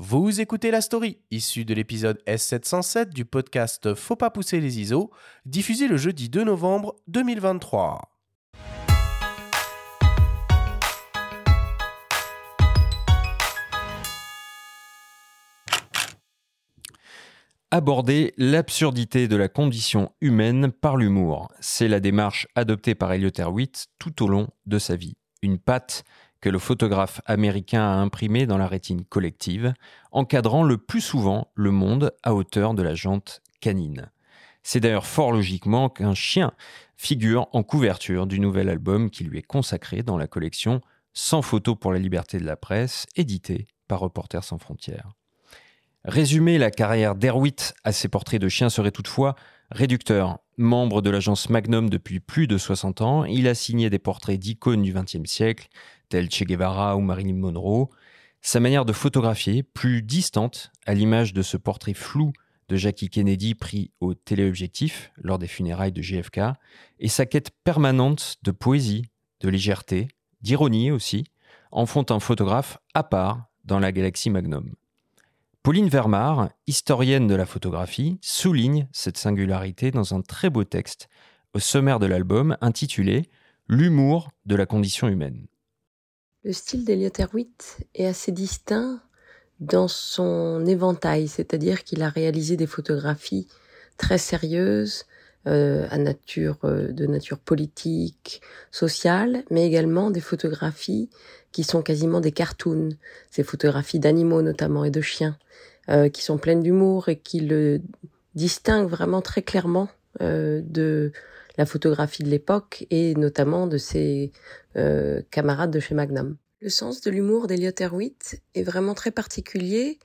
Vous écoutez la story, issue de l'épisode S707 du podcast Faut pas pousser les ISO, diffusé le jeudi 2 novembre 2023. Aborder l'absurdité de la condition humaine par l'humour, c'est la démarche adoptée par Elliot Erwitt tout au long de sa vie. Une patte que le photographe américain a imprimé dans la rétine collective, encadrant le plus souvent le monde à hauteur de la jante canine. C'est d'ailleurs fort logiquement qu'un chien figure en couverture du nouvel album qui lui est consacré dans la collection Sans photos pour la liberté de la presse, édité par Reporters sans frontières. Résumer la carrière d'Erwitt à ses portraits de chiens serait toutefois réducteur. Membre de l'agence Magnum depuis plus de 60 ans, il a signé des portraits d'icônes du XXe siècle, tels Che Guevara ou Marilyn Monroe. Sa manière de photographier, plus distante, à l'image de ce portrait flou de Jackie Kennedy pris au téléobjectif lors des funérailles de JFK, et sa quête permanente de poésie, de légèreté, d'ironie aussi, en font un photographe à part dans la galaxie Magnum. Pauline Vermar, historienne de la photographie, souligne cette singularité dans un très beau texte au sommaire de l'album intitulé L'humour de la condition humaine. Le style d'Eliot Erwitt est assez distinct dans son éventail, c'est-à-dire qu'il a réalisé des photographies très sérieuses, euh, euh, de nature politique, sociale, mais également des photographies qui sont quasiment des cartoons, ces photographies d'animaux notamment et de chiens, euh, qui sont pleines d'humour et qui le distinguent vraiment très clairement de la photographie de l'époque et notamment de ses euh, camarades de chez Magnum. Le sens de l'humour d'Eliot Erwitt est vraiment très particulier.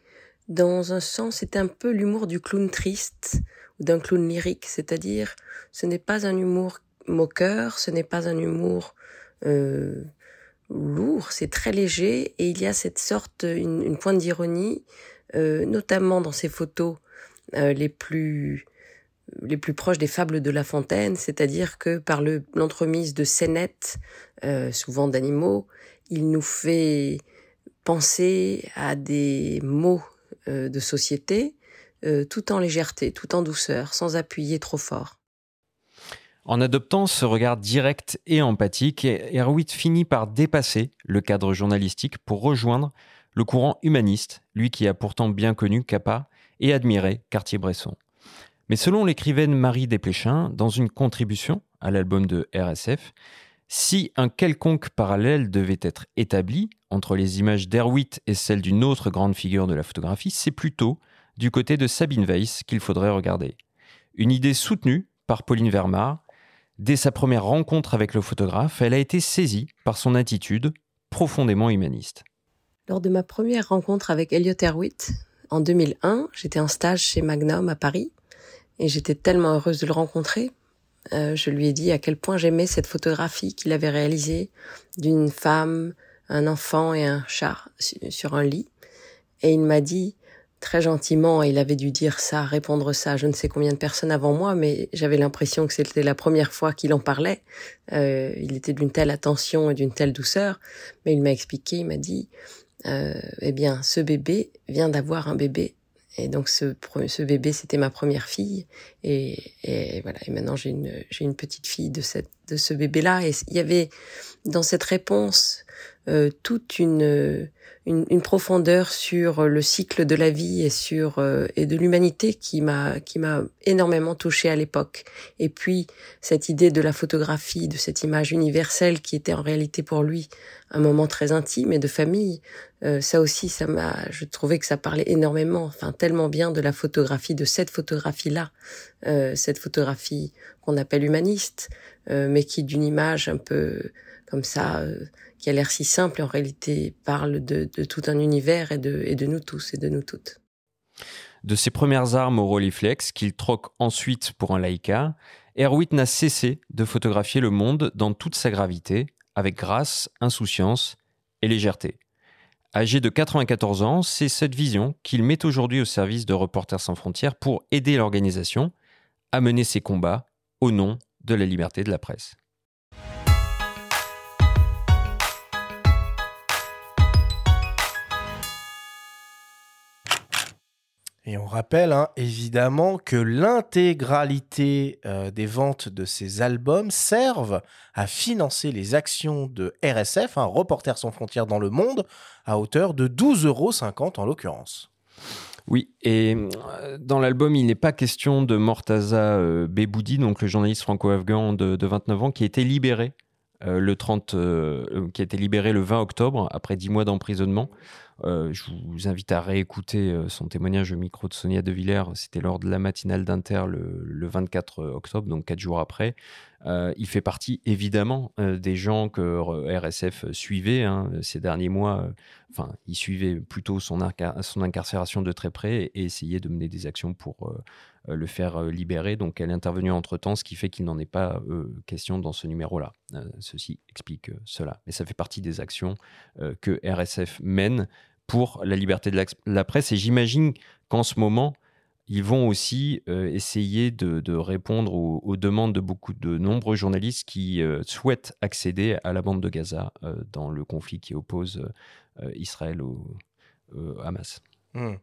Dans un sens, c'est un peu l'humour du clown triste ou d'un clown lyrique, c'est-à-dire ce n'est pas un humour moqueur, ce n'est pas un humour euh, lourd, c'est très léger et il y a cette sorte, une, pointe d'ironie, euh, notamment dans ses photos euh, les plus les plus proches des fables de La Fontaine, c'est-à-dire que par l'entremise de scénettes, euh, souvent d'animaux, il nous fait penser à des mots euh, de société, euh, tout en légèreté, tout en douceur, sans appuyer trop fort. En adoptant ce regard direct et empathique, Erwitt finit par dépasser le cadre journalistique pour rejoindre le courant humaniste, lui qui a pourtant bien connu Capa et admiré Cartier-Bresson. Mais selon l'écrivaine Marie Desplechin, dans une contribution à l'album de RSF, si un quelconque parallèle devait être établi entre les images d'Erwitt et celles d'une autre grande figure de la photographie, c'est plutôt du côté de Sabine Weiss qu'il faudrait regarder. Une idée soutenue par Pauline Vermar. Dès sa première rencontre avec le photographe, elle a été saisie par son attitude profondément humaniste. Lors de ma première rencontre avec Elliot Erwitt, en 2001, j'étais en stage chez Magnum à Paris et j'étais tellement heureuse de le rencontrer. Euh, je lui ai dit à quel point j'aimais cette photographie qu'il avait réalisée d'une femme, un enfant et un chat sur un lit. Et il m'a dit très gentiment, il avait dû dire ça, répondre ça je ne sais combien de personnes avant moi, mais j'avais l'impression que c'était la première fois qu'il en parlait. Euh, il était d'une telle attention et d'une telle douceur, mais il m'a expliqué, il m'a dit, euh, eh bien, ce bébé vient d'avoir un bébé et donc ce, ce bébé, c'était ma première fille. Et, et voilà. Et maintenant, j'ai une, une petite fille de cette, de ce bébé-là. Et il y avait dans cette réponse euh, toute une, une, une, profondeur sur le cycle de la vie et sur euh, et de l'humanité qui m'a qui m'a énormément touchée à l'époque. Et puis cette idée de la photographie, de cette image universelle qui était en réalité pour lui un moment très intime et de famille. Euh, ça aussi, ça m'a, je trouvais que ça parlait énormément, enfin tellement bien de la photographie, de cette photographie-là, euh, cette photographie qu'on appelle humaniste, mais qui d'une image un peu comme ça qui a l'air si simple en réalité parle de, tout un univers et de, et de nous tous et de nous toutes. De ses premières armes au Rolleiflex, qu'il troque ensuite pour un Leica, Erwitt n'a cessé de photographier le monde dans toute sa gravité, avec grâce, insouciance et légèreté. Âgé de 94 ans, c'est cette vision qu'il met aujourd'hui au service de Reporters sans frontières pour aider l'organisation à mener ses combats au nom de la liberté de la presse. Et on rappelle hein, évidemment que l'intégralité euh, des ventes de ces albums servent à financer les actions de RSF, Reporters sans frontières dans le monde, à hauteur de 12,50 euros en l'occurrence. Oui, et euh, dans l'album, il n'est pas question de Mortaza euh, Beboudi, donc le journaliste franco-afghan de, 29 ans, qui a été libéré le 30, qui a été libéré le 20 octobre après 10 mois d'emprisonnement. Euh, je vous invite à réécouter euh, son témoignage au micro de Sonia De Villers. C'était lors de la matinale d'Inter le, 24 octobre, donc quatre jours après. Euh, il fait partie évidemment des gens que RSF suivait hein, ces derniers mois. enfin, il suivait plutôt son, son, incarcération de très près et, essayait de mener des actions pour le faire libérer. Donc, elle est intervenue entre temps, ce qui fait qu'il n'en est pas question dans ce numéro-là. ceci explique cela. Mais ça fait partie des actions que RSF mène pour la liberté de la, presse. Et j'imagine qu'en ce moment, ils vont aussi euh, essayer de, répondre aux, demandes de beaucoup de nombreux journalistes qui euh, souhaitent accéder à la bande de Gaza euh, dans le conflit qui oppose Israël au Hamas. Hmm.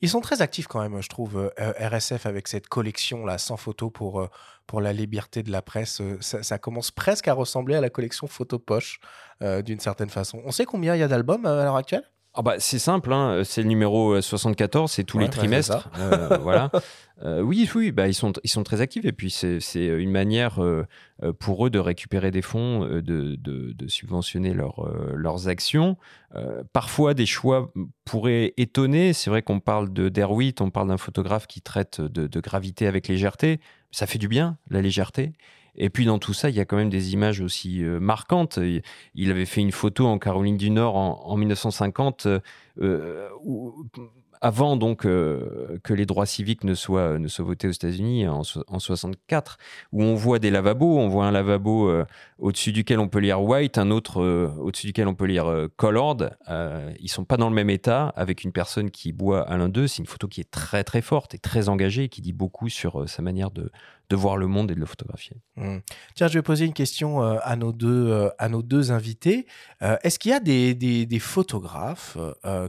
Ils sont très actifs quand même, je trouve, RSF avec cette collection là, sans photo pour, pour la liberté de la presse. Ça, commence presque à ressembler à la collection photo poche d'une certaine façon. On sait combien il y a d'albums à l'heure actuelle? Ah bah, c'est simple, hein, c'est le numéro 74, c'est tous les trimestres. Euh, voilà. Euh, oui, oui, bah, ils, sont, ils sont très actifs et puis c'est une manière euh, pour eux de récupérer des fonds, de, de, de subventionner leur, leurs actions. parfois, des choix pourraient étonner. C'est vrai qu'on parle de Derwit, on parle d'un photographe qui traite de, de gravité avec légèreté. Ça fait du bien, la légèreté. Et puis dans tout ça, il y a quand même des images aussi euh, marquantes. Il avait fait une photo en Caroline du Nord en, 1950 euh, où avant donc euh, que les droits civiques ne soient, votés aux États-Unis en, en, 64, où on voit des lavabos, on voit un lavabo euh, au-dessus duquel on peut lire white, un autre euh, au-dessus duquel on peut lire colored. ils sont pas dans le même état, avec une personne qui boit à l'un d'eux. C'est une photo qui est très très forte et très engagée, qui dit beaucoup sur sa manière de, de voir le monde et de le photographier. Mmh. Tiens, je vais poser une question à, nos deux, à nos deux invités. Est-ce qu'il y a des, des, des photographes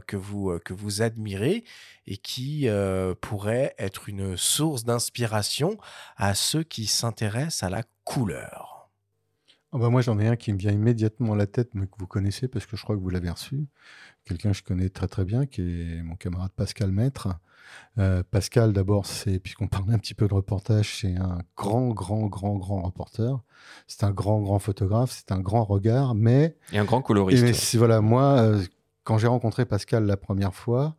que, vous, que vous admirez et qui euh, pourrait être une source d'inspiration à ceux qui s'intéressent à la couleur? Ah bah moi, j'en ai un qui me vient immédiatement à la tête, mais que vous connaissez parce que je crois que vous l'avez reçu. Quelqu'un que je connais très très bien, qui est mon camarade Pascal Maître. Euh, Pascal, d'abord, c'est, puisqu'on parlait un petit peu de reportage, c'est un grand, grand, grand, grand reporter. C'est un grand, grand photographe, c'est un grand regard, mais. Et un grand coloriste. voilà, moi, euh, quand j'ai rencontré Pascal la première fois,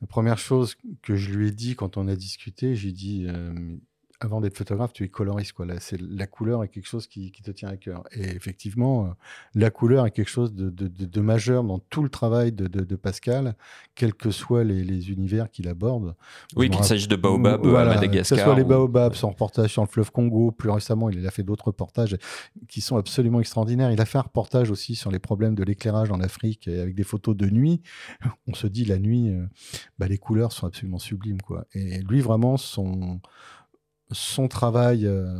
la première chose que je lui ai dit quand on a discuté, j'ai dit euh, avant d'être photographe, tu es coloriste. Quoi. Là, c'est, la couleur est quelque chose qui, te tient à cœur. Et effectivement, euh, la couleur est quelque chose de, majeur dans tout le travail de, Pascal, quels que soient les, univers qu'il aborde. Oui, qu'il s'agisse de Baobab à Madagascar. Que ce soit les Baobabs, son reportage sur le fleuve Congo. Plus récemment, il a fait d'autres reportages qui sont absolument extraordinaires. Il a fait un reportage aussi sur les problèmes de l'éclairage en Afrique avec des photos de nuit. On se dit, la nuit, euh, bah, les couleurs sont absolument sublimes. Quoi. Et lui, vraiment, son son travail euh,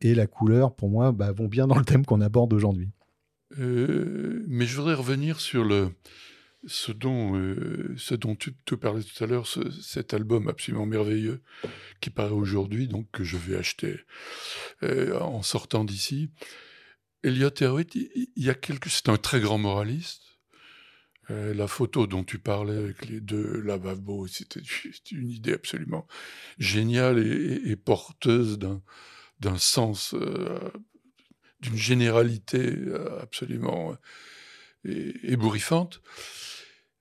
et la couleur, pour moi, bah, vont bien dans le thème qu'on aborde aujourd'hui. Euh, mais je voudrais revenir sur ce, dont, euh, tu parlais tout à l'heure, cet album absolument merveilleux qui paraît aujourd'hui, donc que je vais acheter en sortant d'ici. Elliot Erwitt, il y a quelque... c'est un très grand moraliste. Euh, la photo dont tu parlais avec les deux lavabos, c'était une idée absolument géniale et, porteuse d'un sens, euh, d'une généralité euh, absolument ébouriffante.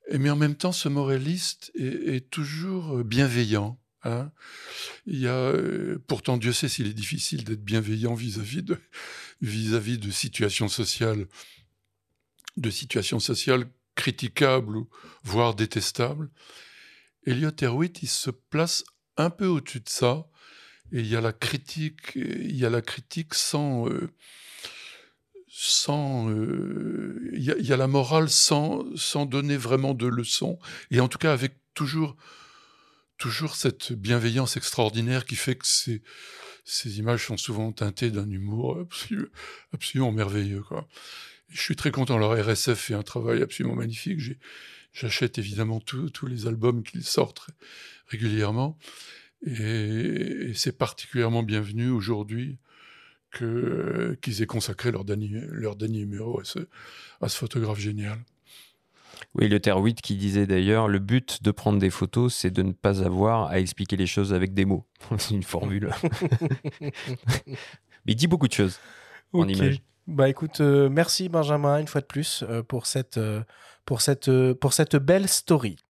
Et, mais en même temps, ce moraliste est, toujours bienveillant. Hein. Il y a, pourtant, Dieu sait s'il est difficile d'être bienveillant vis-à-vis de, vis-à-vis de situations sociales, de situations sociales critiquable, voire détestable. Elliot Erwitt, il se place un peu au-dessus de ça, et il y a la critique, il y a la critique sans, euh, sans, euh, il, y a, la morale sans, sans donner vraiment de leçons, et en tout cas avec toujours, toujours cette bienveillance extraordinaire qui fait que ces, ces images sont souvent teintées d'un humour absolument merveilleux, quoi. Je suis très content. Alors RSF fait un travail absolument magnifique. j'achète évidemment tous les albums qu'ils sortent régulièrement. Et, c'est particulièrement bienvenu aujourd'hui qu'ils aient consacré leur dernier, leur dernier numéro à ce, à ce photographe génial. Oui, le Terre 8 qui disait d'ailleurs le but de prendre des photos, c'est de ne pas avoir à expliquer les choses avec des mots. c'est une formule. Mais il dit beaucoup de choses en image. Bah écoute, euh, merci Benjamin une fois de plus euh, pour cette, euh, pour cette, pour cette belle story.